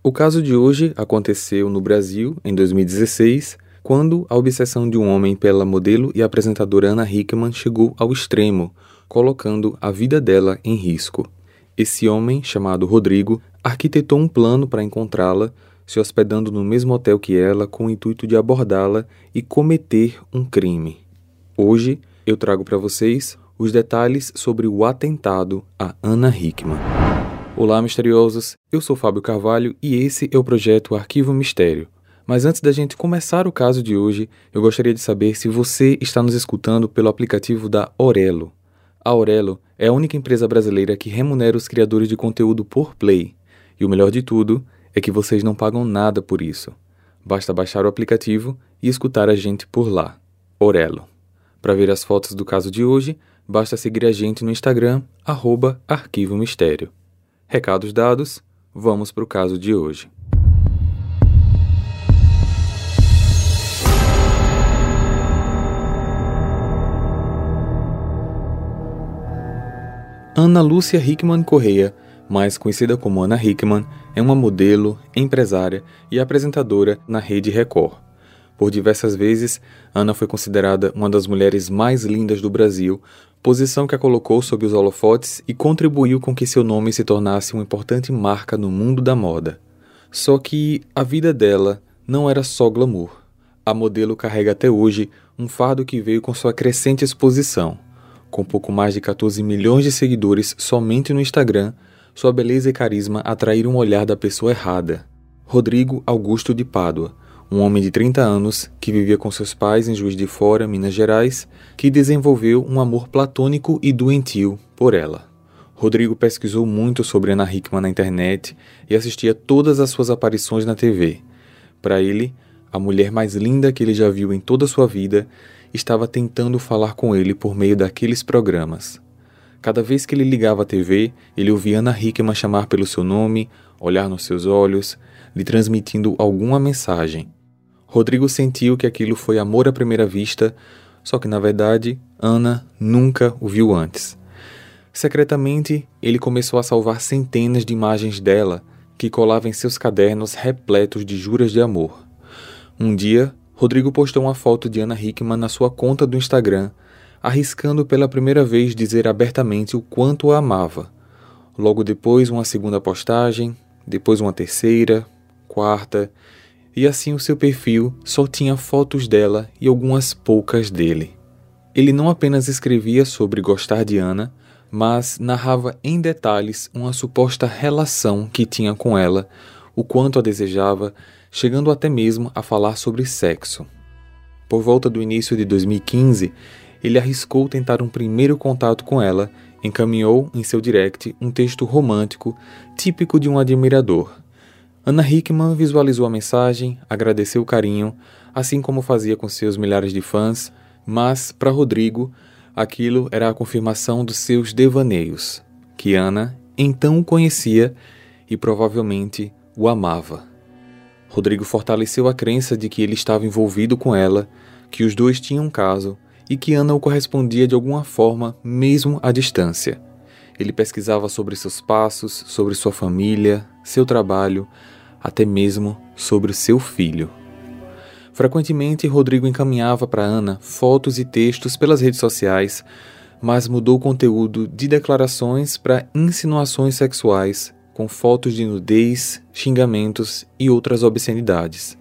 O caso de hoje aconteceu no Brasil em 2016, quando a obsessão de um homem pela modelo e apresentadora Ana Hickman chegou ao extremo, colocando a vida dela em risco. Esse homem, chamado Rodrigo, arquitetou um plano para encontrá-la, se hospedando no mesmo hotel que ela com o intuito de abordá-la e cometer um crime. Hoje eu trago para vocês os detalhes sobre o atentado a Ana Hickman. Olá, misteriosos! Eu sou Fábio Carvalho e esse é o projeto Arquivo Mistério. Mas antes da gente começar o caso de hoje, eu gostaria de saber se você está nos escutando pelo aplicativo da Orelo. A Orelo é a única empresa brasileira que remunera os criadores de conteúdo por play. E o melhor de tudo é que vocês não pagam nada por isso. Basta baixar o aplicativo e escutar a gente por lá. Orelo. Para ver as fotos do caso de hoje, basta seguir a gente no Instagram, Arquivo Mistério. Recados dados, vamos para o caso de hoje. Ana Lúcia Hickman Correia, mais conhecida como Ana Hickman, é uma modelo, empresária e apresentadora na rede Record. Por diversas vezes, Ana foi considerada uma das mulheres mais lindas do Brasil posição que a colocou sob os holofotes e contribuiu com que seu nome se tornasse uma importante marca no mundo da moda. Só que a vida dela não era só glamour. A modelo carrega até hoje um fardo que veio com sua crescente exposição. Com pouco mais de 14 milhões de seguidores somente no Instagram, sua beleza e carisma atraíram o olhar da pessoa errada. Rodrigo Augusto de Pádua um homem de 30 anos que vivia com seus pais em Juiz de Fora, Minas Gerais, que desenvolveu um amor platônico e doentio por ela. Rodrigo pesquisou muito sobre Ana Hickman na internet e assistia todas as suas aparições na TV. Para ele, a mulher mais linda que ele já viu em toda a sua vida estava tentando falar com ele por meio daqueles programas. Cada vez que ele ligava a TV, ele ouvia Ana Hickman chamar pelo seu nome, olhar nos seus olhos, lhe transmitindo alguma mensagem. Rodrigo sentiu que aquilo foi amor à primeira vista, só que na verdade Ana nunca o viu antes. Secretamente, ele começou a salvar centenas de imagens dela que colava em seus cadernos repletos de juras de amor. Um dia, Rodrigo postou uma foto de Ana Hickman na sua conta do Instagram, arriscando pela primeira vez dizer abertamente o quanto a amava. Logo depois, uma segunda postagem, depois uma terceira, quarta, e assim o seu perfil só tinha fotos dela e algumas poucas dele. Ele não apenas escrevia sobre gostar de Ana, mas narrava em detalhes uma suposta relação que tinha com ela, o quanto a desejava, chegando até mesmo a falar sobre sexo. Por volta do início de 2015, ele arriscou tentar um primeiro contato com ela, encaminhou em seu direct um texto romântico típico de um admirador, Ana Hickman visualizou a mensagem, agradeceu o carinho, assim como fazia com seus milhares de fãs, mas, para Rodrigo, aquilo era a confirmação dos seus devaneios, que Ana então o conhecia e provavelmente o amava. Rodrigo fortaleceu a crença de que ele estava envolvido com ela, que os dois tinham um caso e que Ana o correspondia de alguma forma, mesmo à distância. Ele pesquisava sobre seus passos, sobre sua família, seu trabalho, até mesmo sobre seu filho. Frequentemente, Rodrigo encaminhava para Ana fotos e textos pelas redes sociais, mas mudou o conteúdo de declarações para insinuações sexuais, com fotos de nudez, xingamentos e outras obscenidades.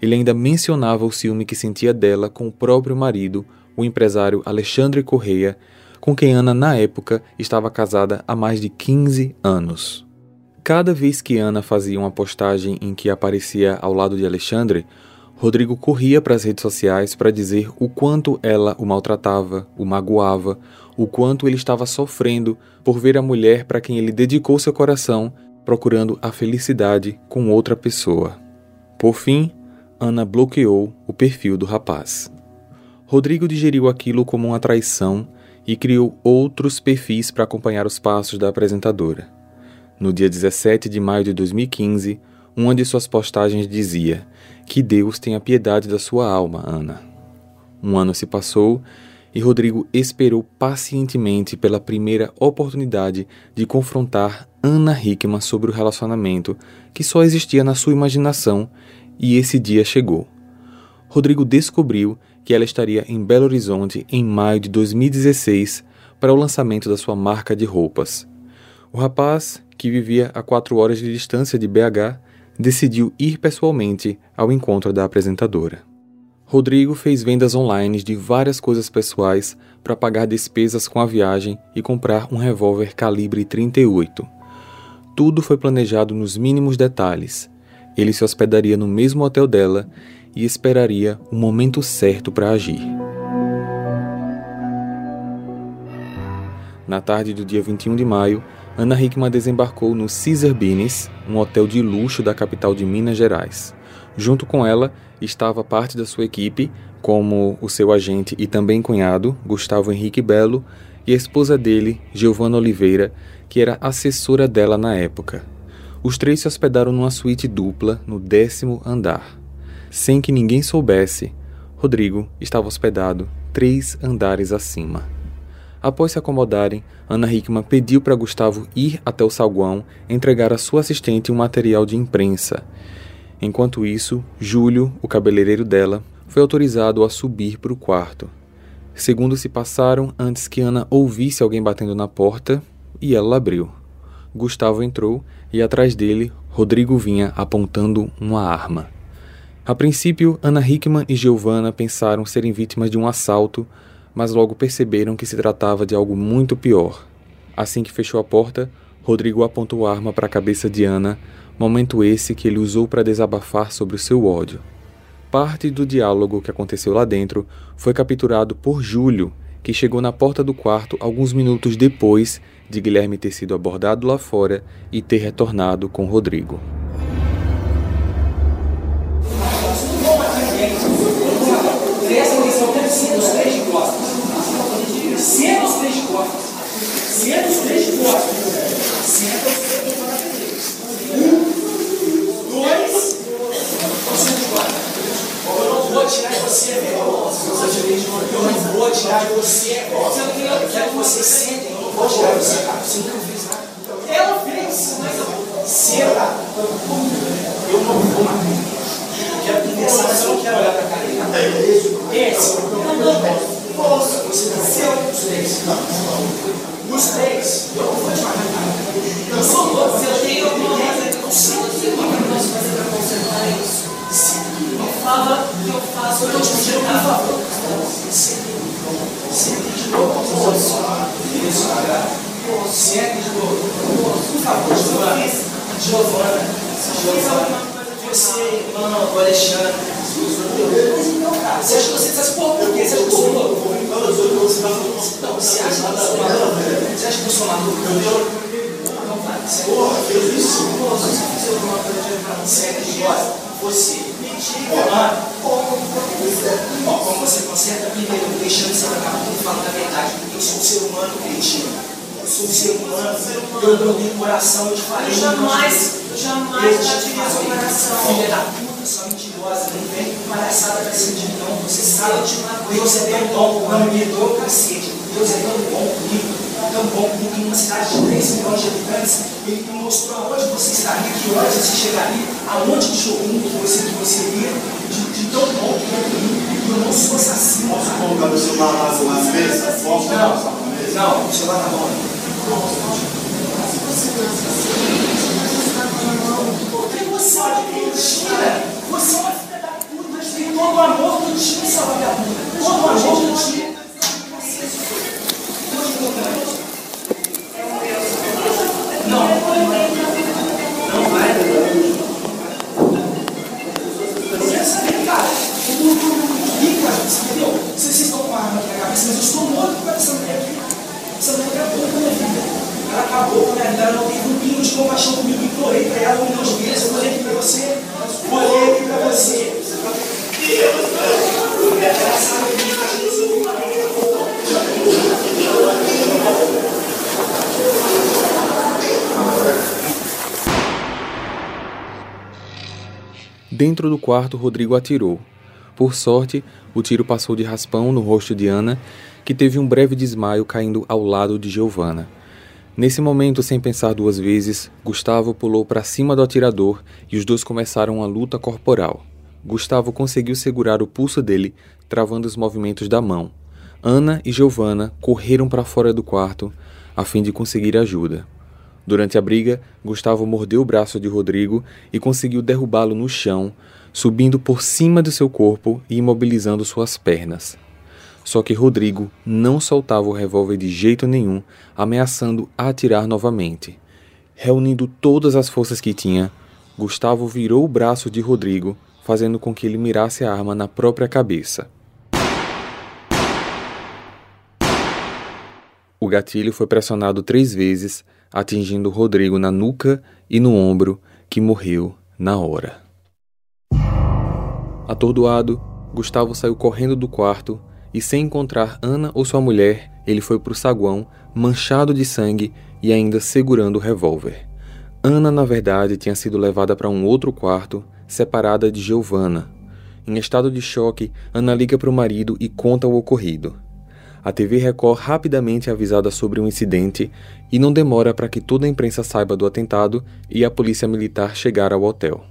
Ele ainda mencionava o ciúme que sentia dela com o próprio marido, o empresário Alexandre Correia, com quem Ana, na época, estava casada há mais de 15 anos. Cada vez que Ana fazia uma postagem em que aparecia ao lado de Alexandre, Rodrigo corria para as redes sociais para dizer o quanto ela o maltratava, o magoava, o quanto ele estava sofrendo por ver a mulher para quem ele dedicou seu coração procurando a felicidade com outra pessoa. Por fim, Ana bloqueou o perfil do rapaz. Rodrigo digeriu aquilo como uma traição e criou outros perfis para acompanhar os passos da apresentadora. No dia 17 de maio de 2015, uma de suas postagens dizia: Que Deus tenha piedade da sua alma, Ana. Um ano se passou e Rodrigo esperou pacientemente pela primeira oportunidade de confrontar Ana Hickman sobre o relacionamento que só existia na sua imaginação, e esse dia chegou. Rodrigo descobriu que ela estaria em Belo Horizonte em maio de 2016 para o lançamento da sua marca de roupas. O rapaz, que vivia a quatro horas de distância de BH, decidiu ir pessoalmente ao encontro da apresentadora. Rodrigo fez vendas online de várias coisas pessoais para pagar despesas com a viagem e comprar um revólver calibre 38. Tudo foi planejado nos mínimos detalhes. Ele se hospedaria no mesmo hotel dela e esperaria o momento certo para agir. Na tarde do dia 21 de maio, Ana Hickman desembarcou no Caesar Binis, um hotel de luxo da capital de Minas Gerais. Junto com ela estava parte da sua equipe, como o seu agente e também cunhado, Gustavo Henrique Belo, e a esposa dele, Giovanna Oliveira, que era assessora dela na época. Os três se hospedaram numa suíte dupla no décimo andar. Sem que ninguém soubesse, Rodrigo estava hospedado três andares acima. Após se acomodarem, Ana Hickman pediu para Gustavo ir até o saguão entregar à sua assistente um material de imprensa Enquanto isso, Júlio, o cabeleireiro dela, foi autorizado a subir para o quarto. Segundos se passaram antes que Ana ouvisse alguém batendo na porta e ela abriu. Gustavo entrou e atrás dele, Rodrigo vinha apontando uma arma. A princípio, Ana Hickman e Giovanna pensaram serem vítimas de um assalto, mas logo perceberam que se tratava de algo muito pior. Assim que fechou a porta, Rodrigo apontou a arma para a cabeça de Ana, momento esse que ele usou para desabafar sobre o seu ódio. Parte do diálogo que aconteceu lá dentro foi capturado por Júlio, que chegou na porta do quarto alguns minutos depois de Guilherme ter sido abordado lá fora e ter retornado com Rodrigo. Você, meu irmão. Eu não vou tirar de você. Eu quero que você sente. Eu vou tirar de você, cara. Você nunca fez nada. Ela fez, mas eu. Senta. Eu não vou matar. Eu quero conversar, mas eu não quero olhar pra cara dele. Esse. Eu não posso. Você tá sendo os três. Os três. Eu não vou te matar, cara. Eu sou louco. Se eu tenho alguma coisa que eu sinto, o que eu posso fazer pra consertar isso? fala que eu faço, eu te pedindo, por favor. Sente de novo. Isso, Sente de novo. Por favor, Giovana. Giovana. Giovana. Você, irmão, Alexandre. Você acha que você está se? Você acha que eu sou louco? Não, você acha que eu sou maluco? Você acha que eu sou maluco? Não vai. Porra, fez isso? Você fez alguma coisa de pra você? Você como você conserta primeiro, deixando essa vagabundo falando a verdade, eu sou um ser humano cretino. Eu sou um ser humano, eu não tenho coração, eu te falei. Eu jamais, eu jamais batiria seu coração. Filha da puta, sua mentirosa, não vem com palhaçada pra cima de não. Você sabe, Deus é tão bom, não me perdoa, cacete. Deus é tão bom comigo tão bom comigo em uma cidade de 3 milhões de habitantes. Ele me mostrou aonde você estaria, que horas você chegaria, aonde de showroom que você, que você iria, de, de tão bom que é comigo. Eu não sou assassino. Posso colocar o celular mais uma vez? Posso não, não, o celular tá bom. Todo amor que tinha, compaixão comigo. Implorei para ela um. Eu aqui para você, aqui para você. Dentro do quarto, Rodrigo atirou. Por sorte, o tiro passou de raspão no rosto de Ana, que teve um breve desmaio caindo ao lado de Giovanna. Nesse momento, sem pensar duas vezes, Gustavo pulou para cima do atirador e os dois começaram uma luta corporal. Gustavo conseguiu segurar o pulso dele, travando os movimentos da mão. Ana e Giovanna correram para fora do quarto a fim de conseguir ajuda. Durante a briga, Gustavo mordeu o braço de Rodrigo e conseguiu derrubá-lo no chão, subindo por cima do seu corpo e imobilizando suas pernas. Só que Rodrigo não soltava o revólver de jeito nenhum, ameaçando atirar novamente. Reunindo todas as forças que tinha, Gustavo virou o braço de Rodrigo, fazendo com que ele mirasse a arma na própria cabeça. O gatilho foi pressionado três vezes, atingindo Rodrigo na nuca e no ombro, que morreu na hora. Atordoado, Gustavo saiu correndo do quarto e, sem encontrar Ana ou sua mulher, ele foi para o saguão, manchado de sangue e ainda segurando o revólver. Ana, na verdade, tinha sido levada para um outro quarto, separada de Giovanna. Em estado de choque, Ana liga para o marido e conta o ocorrido. A TV Record rapidamente é avisada sobre o incidente e não demora para que toda a imprensa saiba do atentado e a polícia militar chegar ao hotel.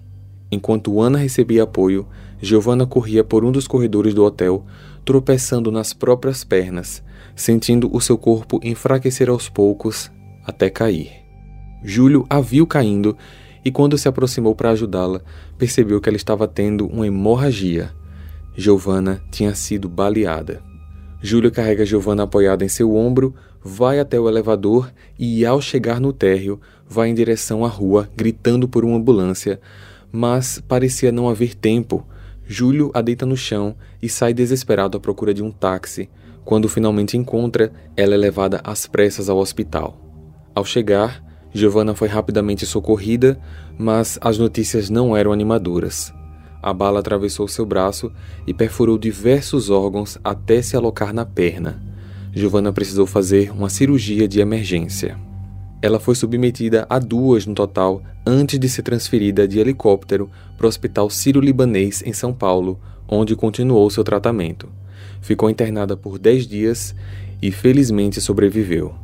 Enquanto Ana recebia apoio, Giovanna corria por um dos corredores do hotel, tropeçando nas próprias pernas, sentindo o seu corpo enfraquecer aos poucos até cair. Júlio a viu caindo e, quando se aproximou para ajudá-la, percebeu que ela estava tendo uma hemorragia. Giovanna tinha sido baleada. Júlio carrega Giovanna apoiada em seu ombro, vai até o elevador e, ao chegar no térreo, vai em direção à rua, gritando por uma ambulância, mas parecia não haver tempo Júlio a deita no chão e sai desesperado à procura de um táxi. Quando finalmente encontra, ela é levada às pressas ao hospital. Ao chegar, Giovanna foi rapidamente socorrida, mas as notícias não eram animadoras. A bala atravessou seu braço e perfurou diversos órgãos até se alocar na perna. Giovanna precisou fazer uma cirurgia de emergência. Ela foi submetida a duas no total antes de ser transferida de helicóptero para o Hospital Sírio-Libanês em São Paulo, onde continuou seu tratamento. Ficou internada por 10 dias e felizmente sobreviveu.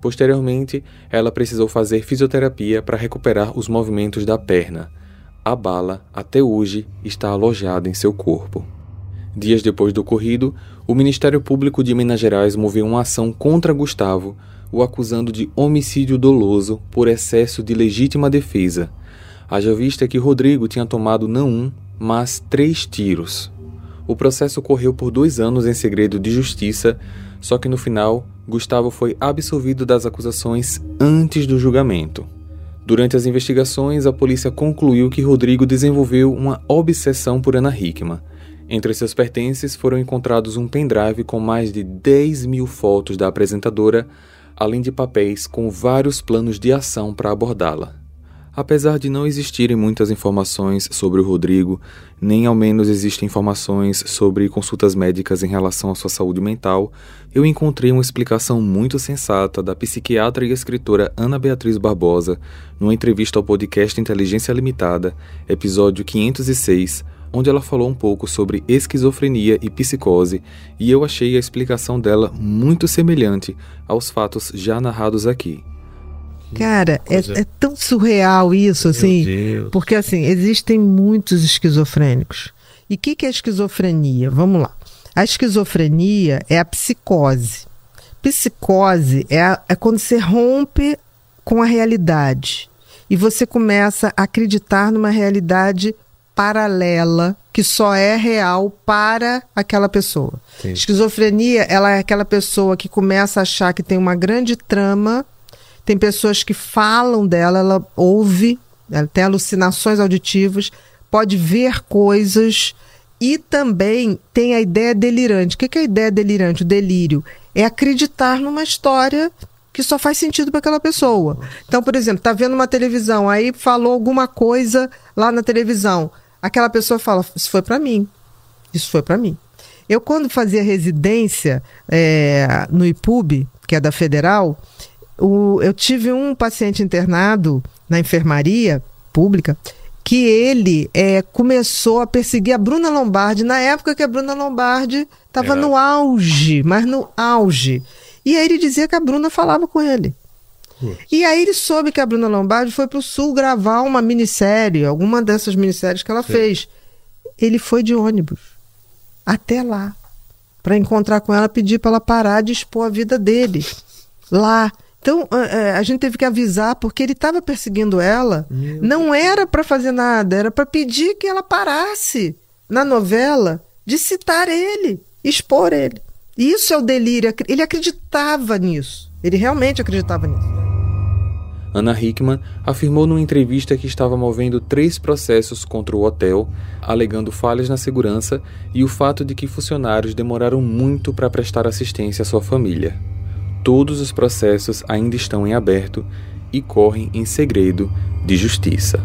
Posteriormente, ela precisou fazer fisioterapia para recuperar os movimentos da perna. A bala, até hoje, está alojada em seu corpo. Dias depois do ocorrido, o Ministério Público de Minas Gerais moveu uma ação contra Gustavo o acusando de homicídio doloso por excesso de legítima defesa. Haja vista que Rodrigo tinha tomado não um, mas três tiros. O processo ocorreu por dois anos em segredo de justiça, só que no final, Gustavo foi absolvido das acusações antes do julgamento. Durante as investigações, a polícia concluiu que Rodrigo desenvolveu uma obsessão por Ana Hickman. Entre seus pertences foram encontrados um pendrive com mais de 10 mil fotos da apresentadora, além de papéis com vários planos de ação para abordá-la. Apesar de não existirem muitas informações sobre o Rodrigo, nem ao menos existem informações sobre consultas médicas em relação à sua saúde mental, eu encontrei uma explicação muito sensata da psiquiatra e escritora Ana Beatriz Barbosa numa entrevista ao podcast Inteligência Limitada, episódio 506, onde ela falou um pouco sobre esquizofrenia e psicose, e eu achei a explicação dela muito semelhante aos fatos já narrados aqui. Cara, é, é, tão surreal isso, assim, porque assim, existem muitos esquizofrênicos. E o que, que é esquizofrenia? Vamos lá. A esquizofrenia é a psicose. Psicose é, a, é quando você rompe com a realidade e você começa a acreditar numa realidade paralela que só é real para aquela pessoa. Sim. Esquizofrenia, ela é aquela pessoa que começa a achar que tem uma grande trama, tem pessoas que falam dela, ela ouve, ela tem alucinações auditivas, pode ver coisas e também tem a ideia delirante. O que é a ideia delirante? O delírio é acreditar numa história que só faz sentido para aquela pessoa. Então, por exemplo, tá vendo uma televisão, aí falou alguma coisa lá na televisão aquela pessoa fala: Isso foi para mim. Isso foi para mim. Eu, quando fazia residência é, no IPUB, que é da Federal, o, eu tive um paciente internado na enfermaria pública que ele é, começou a perseguir a Bruna Lombardi na época que a Bruna Lombardi estava no auge, mas no auge. E aí ele dizia que a Bruna falava com ele. E aí ele soube que a Bruna Lombardi foi para o Sul gravar uma minissérie, alguma dessas minisséries que ela Sim. fez. Ele foi de ônibus até lá para encontrar com ela, pedir para ela parar de expor a vida dele lá. Então a, a gente teve que avisar porque ele estava perseguindo ela. Meu não era para fazer nada, era para pedir que ela parasse na novela de citar ele, expor ele. Isso é o delírio. Ele acreditava nisso. Ele realmente acreditava nisso. Ana Hickman afirmou numa entrevista que estava movendo três processos contra o hotel, alegando falhas na segurança e o fato de que funcionários demoraram muito para prestar assistência à sua família. Todos os processos ainda estão em aberto e correm em segredo de justiça.